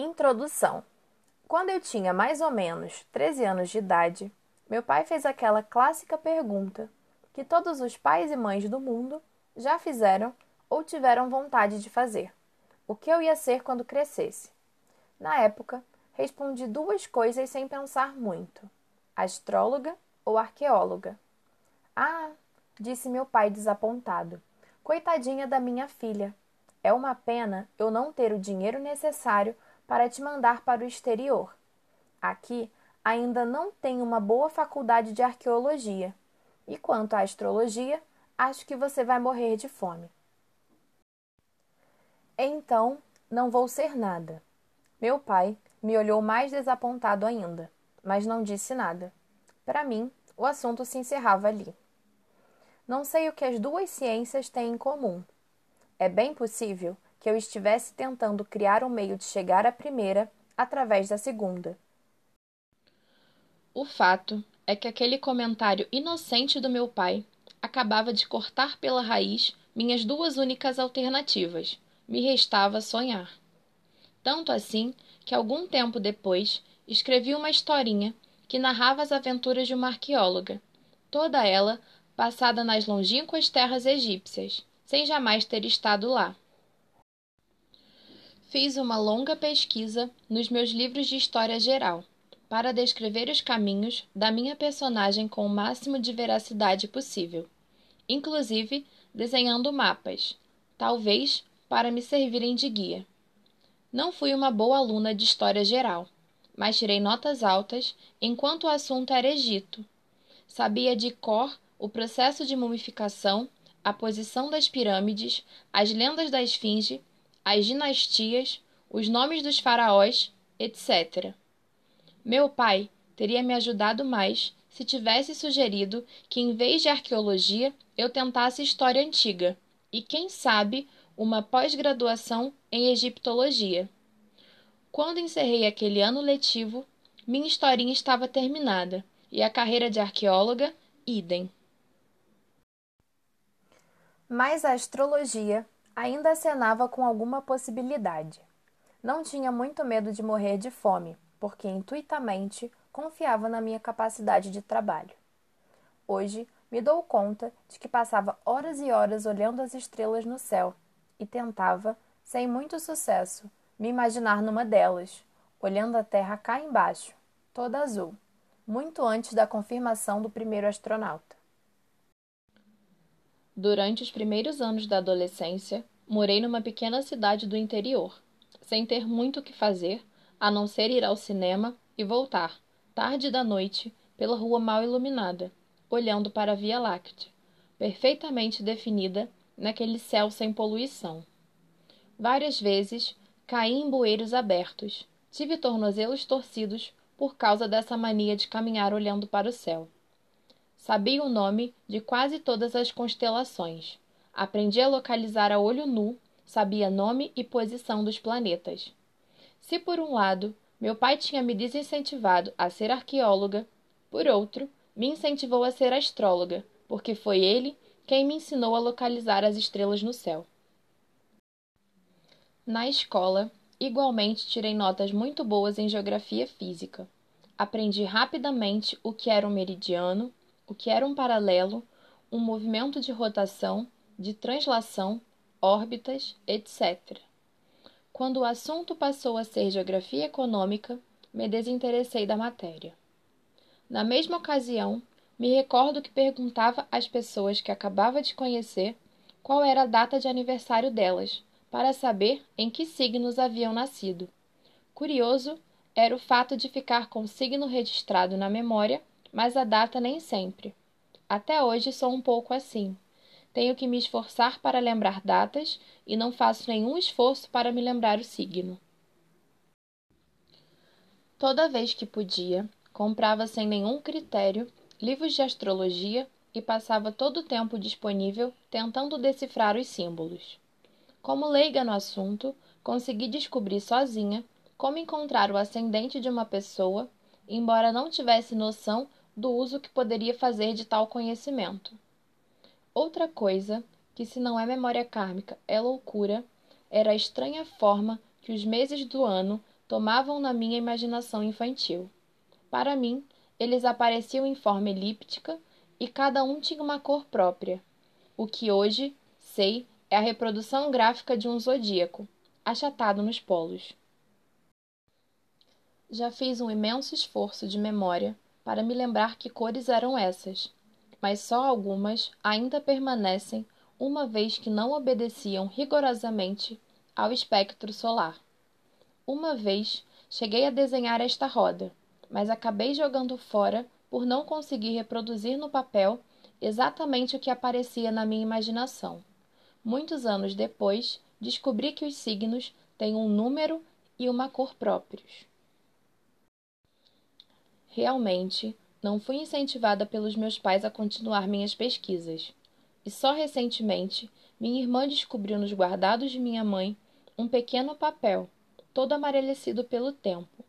Introdução. Quando eu tinha mais ou menos 13 anos de idade, meu pai fez aquela clássica pergunta que todos os pais e mães do mundo já fizeram ou tiveram vontade de fazer: o que eu ia ser quando crescesse? Na época, respondi duas coisas sem pensar muito: astróloga ou arqueóloga. Ah, disse meu pai desapontado. Coitadinha da minha filha. É uma pena eu não ter o dinheiro necessário para te mandar para o exterior. Aqui ainda não tem uma boa faculdade de arqueologia. E quanto à astrologia, acho que você vai morrer de fome. Então, não vou ser nada. Meu pai me olhou mais desapontado ainda, mas não disse nada. Para mim, o assunto se encerrava ali. Não sei o que as duas ciências têm em comum. É bem possível que eu estivesse tentando criar um meio de chegar à primeira através da segunda. O fato é que aquele comentário inocente do meu pai acabava de cortar pela raiz minhas duas únicas alternativas. Me restava sonhar. Tanto assim que algum tempo depois escrevi uma historinha que narrava as aventuras de uma arqueóloga, toda ela passada nas longínquas terras egípcias, sem jamais ter estado lá. Fiz uma longa pesquisa nos meus livros de história geral para descrever os caminhos da minha personagem com o máximo de veracidade possível, inclusive desenhando mapas, talvez para me servirem de guia. Não fui uma boa aluna de história geral, mas tirei notas altas enquanto o assunto era Egito. Sabia de cor o processo de mumificação, a posição das pirâmides, as lendas da esfinge as dinastias, os nomes dos faraós, etc. Meu pai teria me ajudado mais se tivesse sugerido que, em vez de arqueologia, eu tentasse história antiga e, quem sabe, uma pós-graduação em egiptologia. Quando encerrei aquele ano letivo, minha historinha estava terminada e a carreira de arqueóloga, idem. Mas a astrologia ainda acenava com alguma possibilidade. Não tinha muito medo de morrer de fome, porque intuitamente confiava na minha capacidade de trabalho. Hoje me dou conta de que passava horas e horas olhando as estrelas no céu e tentava, sem muito sucesso, me imaginar numa delas, olhando a Terra cá embaixo, toda azul, muito antes da confirmação do primeiro astronauta. Durante os primeiros anos da adolescência, morei numa pequena cidade do interior, sem ter muito o que fazer, a não ser ir ao cinema e voltar, tarde da noite, pela rua mal iluminada, olhando para a Via Láctea, perfeitamente definida naquele céu sem poluição. Várias vezes caí em bueiros abertos, tive tornozelos torcidos por causa dessa mania de caminhar olhando para o céu. Sabia o nome de quase todas as constelações. Aprendi a localizar a olho nu, sabia nome e posição dos planetas. Se por um lado meu pai tinha me desincentivado a ser arqueóloga, por outro, me incentivou a ser astróloga, porque foi ele quem me ensinou a localizar as estrelas no céu. Na escola, igualmente tirei notas muito boas em geografia física. Aprendi rapidamente o que era um meridiano, o que era um paralelo, um movimento de rotação, de translação, órbitas, etc. Quando o assunto passou a ser geografia econômica, me desinteressei da matéria. Na mesma ocasião, me recordo que perguntava às pessoas que acabava de conhecer qual era a data de aniversário delas, para saber em que signos haviam nascido. Curioso era o fato de ficar com o signo registrado na memória mas a data nem sempre. Até hoje sou um pouco assim. Tenho que me esforçar para lembrar datas e não faço nenhum esforço para me lembrar o signo. Toda vez que podia, comprava sem nenhum critério livros de astrologia e passava todo o tempo disponível tentando decifrar os símbolos. Como leiga no assunto, consegui descobrir sozinha como encontrar o ascendente de uma pessoa, embora não tivesse noção do uso que poderia fazer de tal conhecimento. Outra coisa, que se não é memória kármica, é loucura, era a estranha forma que os meses do ano tomavam na minha imaginação infantil. Para mim, eles apareciam em forma elíptica e cada um tinha uma cor própria. O que hoje sei é a reprodução gráfica de um zodíaco, achatado nos polos. Já fiz um imenso esforço de memória para me lembrar que cores eram essas, mas só algumas ainda permanecem, uma vez que não obedeciam rigorosamente ao espectro solar. Uma vez cheguei a desenhar esta roda, mas acabei jogando fora por não conseguir reproduzir no papel exatamente o que aparecia na minha imaginação. Muitos anos depois, descobri que os signos têm um número e uma cor próprios. Realmente, não fui incentivada pelos meus pais a continuar minhas pesquisas. E só recentemente, minha irmã descobriu nos guardados de minha mãe um pequeno papel, todo amarelecido pelo tempo,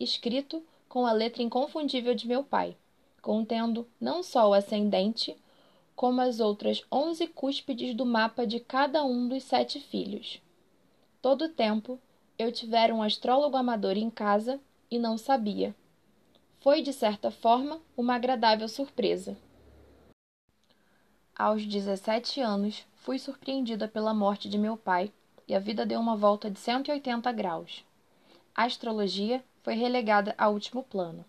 escrito com a letra inconfundível de meu pai, contendo não só o ascendente, como as outras onze cúspides do mapa de cada um dos sete filhos. Todo o tempo eu tivera um astrólogo amador em casa e não sabia. Foi, de certa forma, uma agradável surpresa. Aos 17 anos, fui surpreendida pela morte de meu pai e a vida deu uma volta de 180 graus. A astrologia foi relegada a último plano.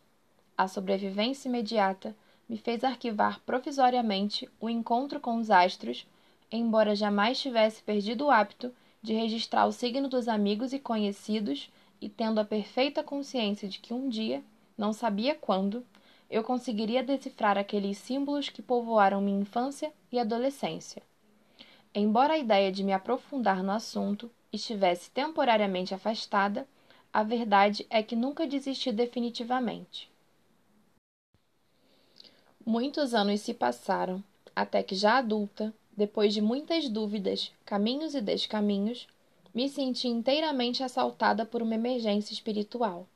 A sobrevivência imediata me fez arquivar provisoriamente o encontro com os astros, embora jamais tivesse perdido o hábito de registrar o signo dos amigos e conhecidos e tendo a perfeita consciência de que um dia, não sabia quando, eu conseguiria decifrar aqueles símbolos que povoaram minha infância e adolescência. Embora a ideia de me aprofundar no assunto estivesse temporariamente afastada, a verdade é que nunca desisti definitivamente. Muitos anos se passaram, até que já adulta, depois de muitas dúvidas, caminhos e descaminhos, me senti inteiramente assaltada por uma emergência espiritual.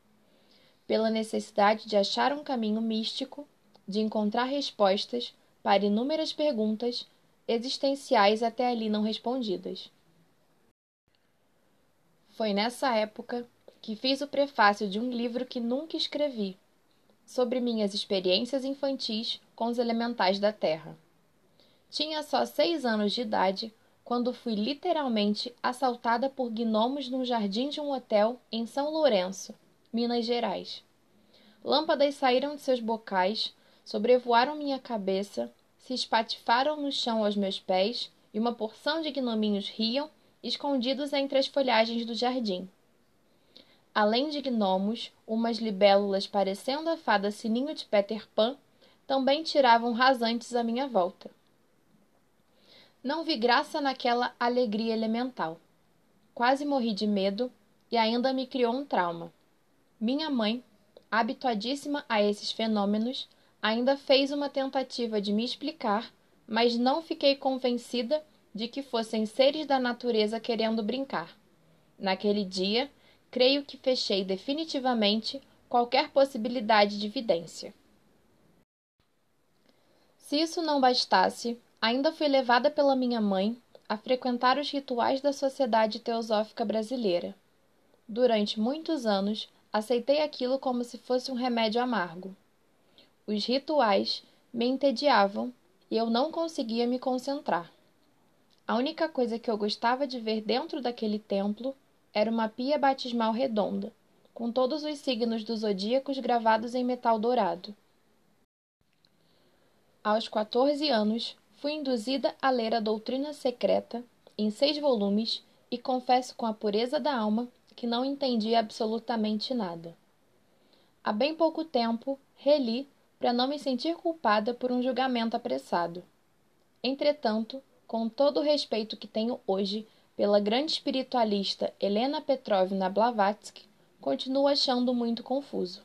Pela necessidade de achar um caminho místico, de encontrar respostas para inúmeras perguntas existenciais até ali não respondidas. Foi nessa época que fiz o prefácio de um livro que nunca escrevi, sobre minhas experiências infantis com os elementais da Terra. Tinha só seis anos de idade quando fui literalmente assaltada por gnomos num jardim de um hotel em São Lourenço, Minas Gerais. Lâmpadas saíram de seus bocais, sobrevoaram minha cabeça se espatifaram no chão aos meus pés e uma porção de gnominhos riam, escondidos entre as folhagens do jardim. Além de gnomos, umas libélulas parecendo a fada Sininho de Peter Pan também tiravam rasantes à minha volta. Não vi graça naquela alegria elemental. Quase morri de medo e ainda me criou um trauma. Minha mãe, habituadíssima a esses fenômenos, ainda fez uma tentativa de me explicar, mas não fiquei convencida de que fossem seres da natureza querendo brincar. Naquele dia, creio que fechei definitivamente qualquer possibilidade de vidência. Se isso não bastasse, ainda fui levada pela minha mãe a frequentar os rituais da Sociedade Teosófica Brasileira. Durante muitos anos, aceitei aquilo como se fosse um remédio amargo. Os rituais me entediavam e eu não conseguia me concentrar. A única coisa que eu gostava de ver dentro daquele templo era uma pia batismal redonda, com todos os signos dos zodíacos gravados em metal dourado. Aos 14 anos, fui induzida a ler a Doutrina Secreta em seis volumes e confesso com a pureza da alma que não entendi absolutamente nada. Há bem pouco tempo, reli para não me sentir culpada por um julgamento apressado. Entretanto, com todo o respeito que tenho hoje pela grande espiritualista Helena Petrovna Blavatsky, continuo achando muito confuso.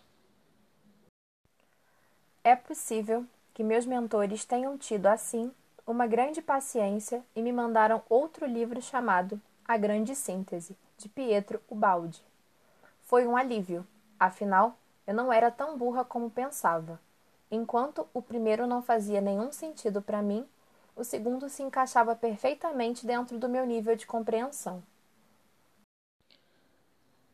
É possível que meus mentores tenham tido, assim, uma grande paciência e me mandaram outro livro chamado A Grande Síntese, de Pietro Ubaldi. Foi um alívio, afinal, eu não era tão burra como pensava. Enquanto o primeiro não fazia nenhum sentido para mim, o segundo se encaixava perfeitamente dentro do meu nível de compreensão.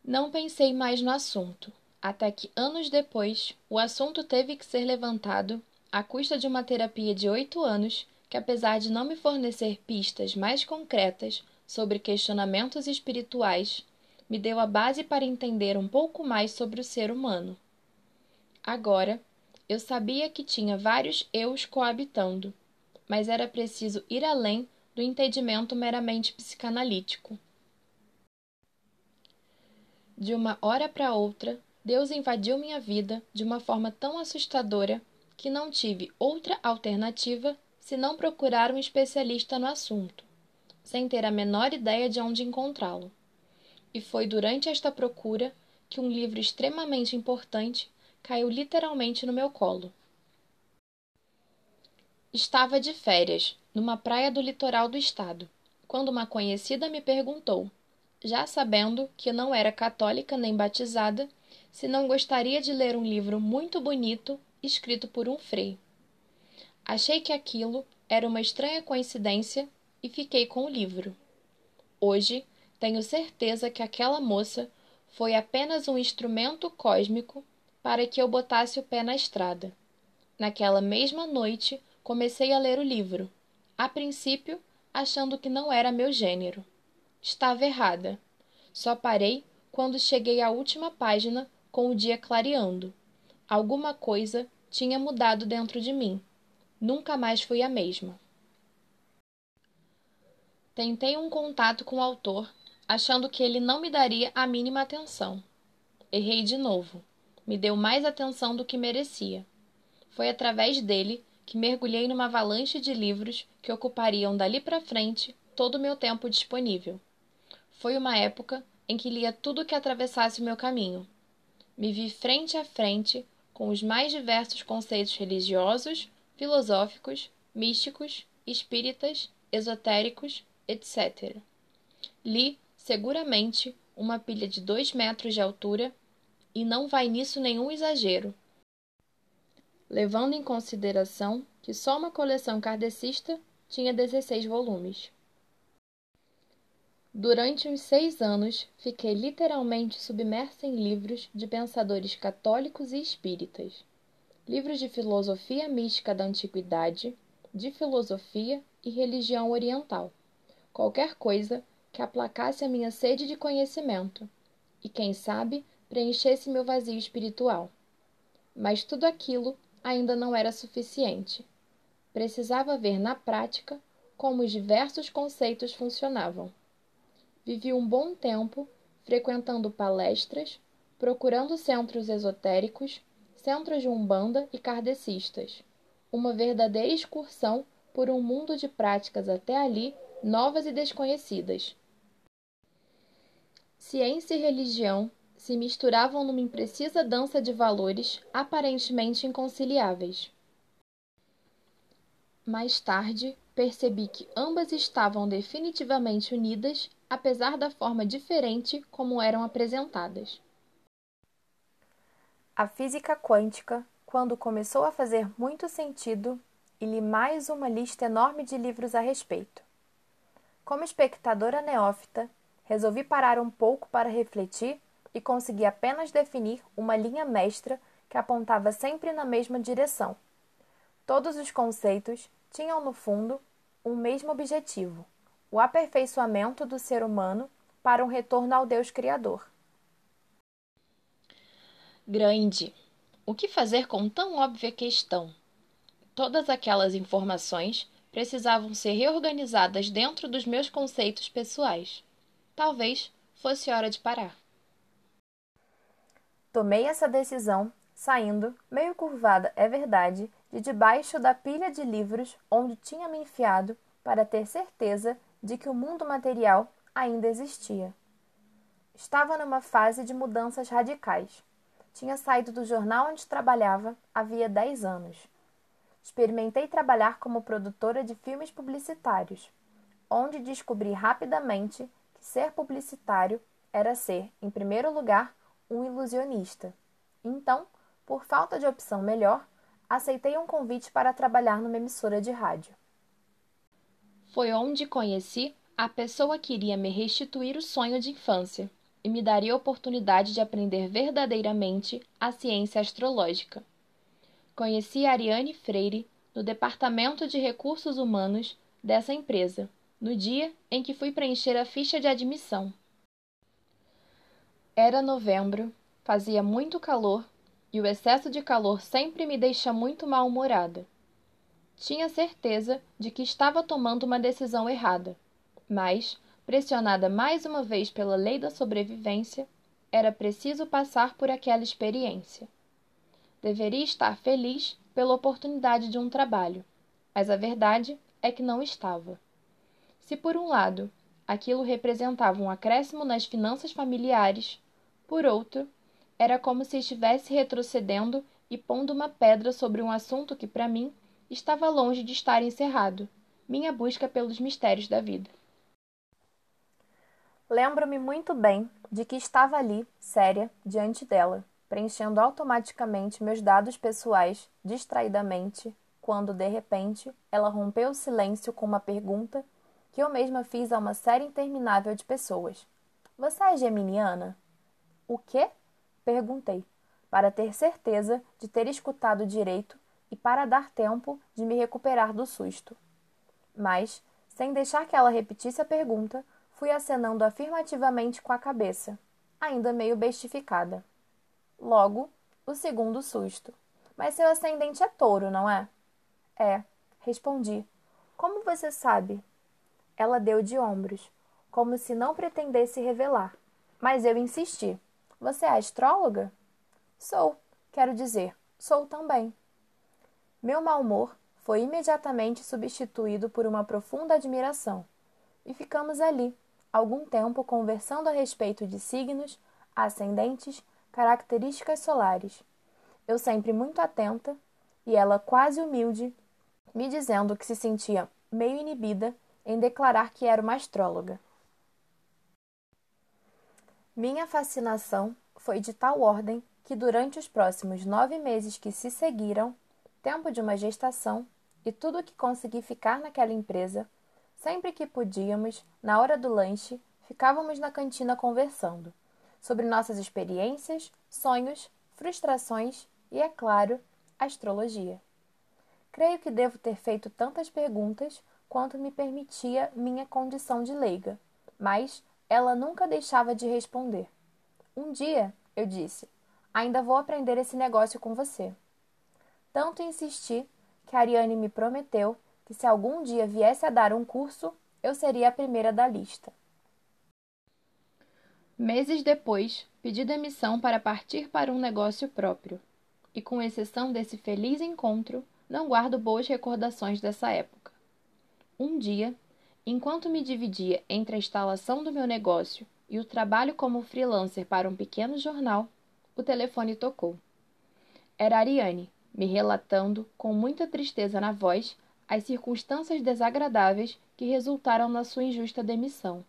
Não pensei mais no assunto, até que anos depois o assunto teve que ser levantado à custa de uma terapia de oito anos que, apesar de não me fornecer pistas mais concretas sobre questionamentos espirituais, me deu a base para entender um pouco mais sobre o ser humano. Agora, eu sabia que tinha vários eus coabitando, mas era preciso ir além do entendimento meramente psicanalítico. De uma hora para outra, Deus invadiu minha vida de uma forma tão assustadora que não tive outra alternativa senão procurar um especialista no assunto, sem ter a menor ideia de onde encontrá-lo. E foi durante esta procura que um livro extremamente importante caiu literalmente no meu colo. Estava de férias, numa praia do litoral do estado, quando uma conhecida me perguntou, já sabendo que não era católica nem batizada, se não gostaria de ler um livro muito bonito escrito por um frei. Achei que aquilo era uma estranha coincidência e fiquei com o livro. Hoje, tenho certeza que aquela moça foi apenas um instrumento cósmico para que eu botasse o pé na estrada. Naquela mesma noite, comecei a ler o livro, a princípio achando que não era meu gênero. Estava errada. Só parei quando cheguei à última página com o dia clareando. Alguma coisa tinha mudado dentro de mim. Nunca mais fui a mesma. Tentei um contato com o autor, achando que ele não me daria a mínima atenção. Errei de novo. Me deu mais atenção do que merecia. Foi através dele que mergulhei numa avalanche de livros que ocupariam dali para frente todo o meu tempo disponível. Foi uma época em que lia tudo que atravessasse o meu caminho. Me vi frente a frente com os mais diversos conceitos religiosos, filosóficos, místicos, espíritas, esotéricos, etc. Li, seguramente, uma pilha de dois metros de altura, e não vai nisso nenhum exagero levando em consideração que só uma coleção kardecista tinha 16 volumes. Durante uns seis anos, fiquei literalmente submersa em livros de pensadores católicos e espíritas, livros de filosofia mística da antiguidade, de filosofia e religião oriental, qualquer coisa que aplacasse a minha sede de conhecimento e, quem sabe, preenchesse meu vazio espiritual. Mas tudo aquilo ainda não era suficiente. Precisava ver na prática como os diversos conceitos funcionavam. Vivi um bom tempo frequentando palestras, procurando centros esotéricos, centros de umbanda e kardecistas. Uma verdadeira excursão por um mundo de práticas até ali novas e desconhecidas. Ciência e religião se misturavam numa imprecisa dança de valores aparentemente inconciliáveis. Mais tarde, percebi que ambas estavam definitivamente unidas, apesar da forma diferente como eram apresentadas. A física quântica, quando começou a fazer muito sentido, e li mais uma lista enorme de livros a respeito. Como espectadora neófita, resolvi parar um pouco para refletir e consegui apenas definir uma linha mestra que apontava sempre na mesma direção. Todos os conceitos tinham no fundo um mesmo objetivo: o aperfeiçoamento do ser humano para um retorno ao Deus Criador. Grande. O que fazer com tão óbvia questão? Todas aquelas informações precisavam ser reorganizadas dentro dos meus conceitos pessoais. Talvez fosse hora de parar. Tomei essa decisão saindo, meio curvada, é verdade, de debaixo da pilha de livros onde tinha me enfiado para ter certeza de que o mundo material ainda existia. Estava numa fase de mudanças radicais. Tinha saído do jornal onde trabalhava havia dez anos. Experimentei trabalhar como produtora de filmes publicitários, onde descobri rapidamente que ser publicitário era ser, em primeiro lugar, um ilusionista. Então, por falta de opção melhor, aceitei um convite para trabalhar numa emissora de rádio. Foi onde conheci a pessoa que iria me restituir o sonho de infância, e me daria a oportunidade de aprender verdadeiramente a ciência astrológica. Conheci Ariane Freire no Departamento de Recursos Humanos dessa empresa, no dia em que fui preencher a ficha de admissão. Era novembro, fazia muito calor e o excesso de calor sempre me deixa muito mal-humorada. Tinha certeza de que estava tomando uma decisão errada, mas, pressionada mais uma vez pela lei da sobrevivência, era preciso passar por aquela experiência. Deveria estar feliz pela oportunidade de um trabalho, mas a verdade é que não estava. Se, por um lado, aquilo representava um acréscimo nas finanças familiares, por outro, era como se estivesse retrocedendo e pondo uma pedra sobre um assunto que, para mim, estava longe de estar encerrado minha busca pelos mistérios da vida. Lembro-me muito bem de que estava ali, séria, diante dela, preenchendo automaticamente meus dados pessoais distraidamente, quando, de repente, ela rompeu o silêncio com uma pergunta que eu mesma fiz a uma série interminável de pessoas. Você é geminiana? O quê? Perguntei, para ter certeza de ter escutado direito e para dar tempo de me recuperar do susto. Mas, sem deixar que ela repetisse a pergunta, fui acenando afirmativamente com a cabeça, ainda meio bestificada. Logo, o segundo susto. Mas seu ascendente é touro, não é? É, respondi. Como você sabe? Ela deu de ombros, como se não pretendesse revelar. Mas eu insisti. Você é astróloga? Sou, quero dizer, sou também. Meu mau humor foi imediatamente substituído por uma profunda admiração, e ficamos ali, algum tempo conversando a respeito de signos, ascendentes, características solares. Eu sempre muito atenta, e ela quase humilde, me dizendo que se sentia meio inibida em declarar que era uma astróloga. Minha fascinação foi de tal ordem que, durante os próximos nove meses que se seguiram, tempo de uma gestação, e tudo o que consegui ficar naquela empresa, sempre que podíamos, na hora do lanche, ficávamos na cantina conversando sobre nossas experiências, sonhos, frustrações e, é claro, astrologia. Creio que devo ter feito tantas perguntas quanto me permitia minha condição de leiga, mas ela nunca deixava de responder. Um dia, eu disse, ainda vou aprender esse negócio com você. Tanto insisti que Ariane me prometeu que se algum dia viesse a dar um curso, eu seria a primeira da lista. Meses depois, pedi demissão para partir para um negócio próprio. E com exceção desse feliz encontro, não guardo boas recordações dessa época. Um dia, Enquanto me dividia entre a instalação do meu negócio e o trabalho como freelancer para um pequeno jornal, o telefone tocou. Era Ariane, me relatando, com muita tristeza na voz, as circunstâncias desagradáveis que resultaram na sua injusta demissão.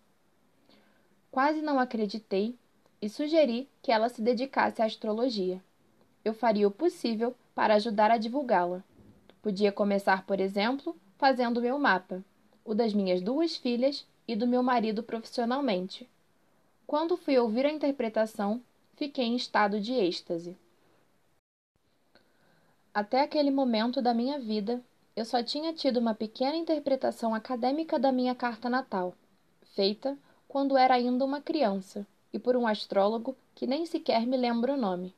Quase não acreditei e sugeri que ela se dedicasse à astrologia. Eu faria o possível para ajudar a divulgá-la. Podia começar, por exemplo, fazendo meu mapa o das minhas duas filhas e do meu marido profissionalmente. Quando fui ouvir a interpretação, fiquei em estado de êxtase. Até aquele momento da minha vida, eu só tinha tido uma pequena interpretação acadêmica da minha carta natal, feita quando era ainda uma criança e por um astrólogo que nem sequer me lembra o nome.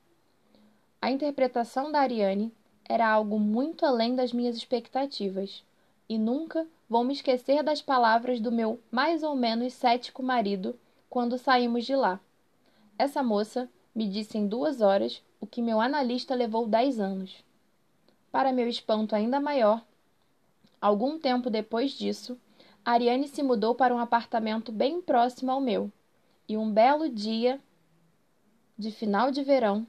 A interpretação da Ariane era algo muito além das minhas expectativas e nunca vou me esquecer das palavras do meu mais ou menos cético marido quando saímos de lá. Essa moça me disse em duas horas o que meu analista levou dez anos. Para meu espanto ainda maior, algum tempo depois disso, Ariane se mudou para um apartamento bem próximo ao meu, e um belo dia de final de verão,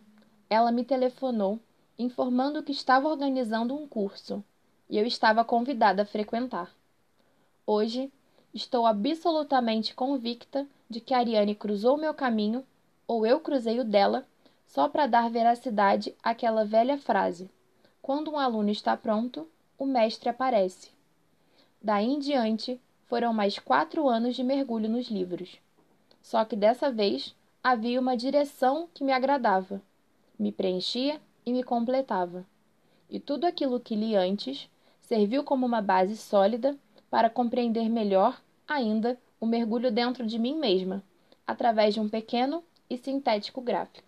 ela me telefonou informando que estava organizando um curso e eu estava convidada a frequentar. Hoje, estou absolutamente convicta de que Ariane cruzou meu caminho, ou eu cruzei o dela, só para dar veracidade àquela velha frase: quando um aluno está pronto, o mestre aparece. Daí em diante, foram mais quatro anos de mergulho nos livros. Só que dessa vez, havia uma direção que me agradava, me preenchia e me completava. E tudo aquilo que li antes serviu como uma base sólida para compreender melhor ainda o mergulho dentro de mim mesma, através de um pequeno e sintético gráfico.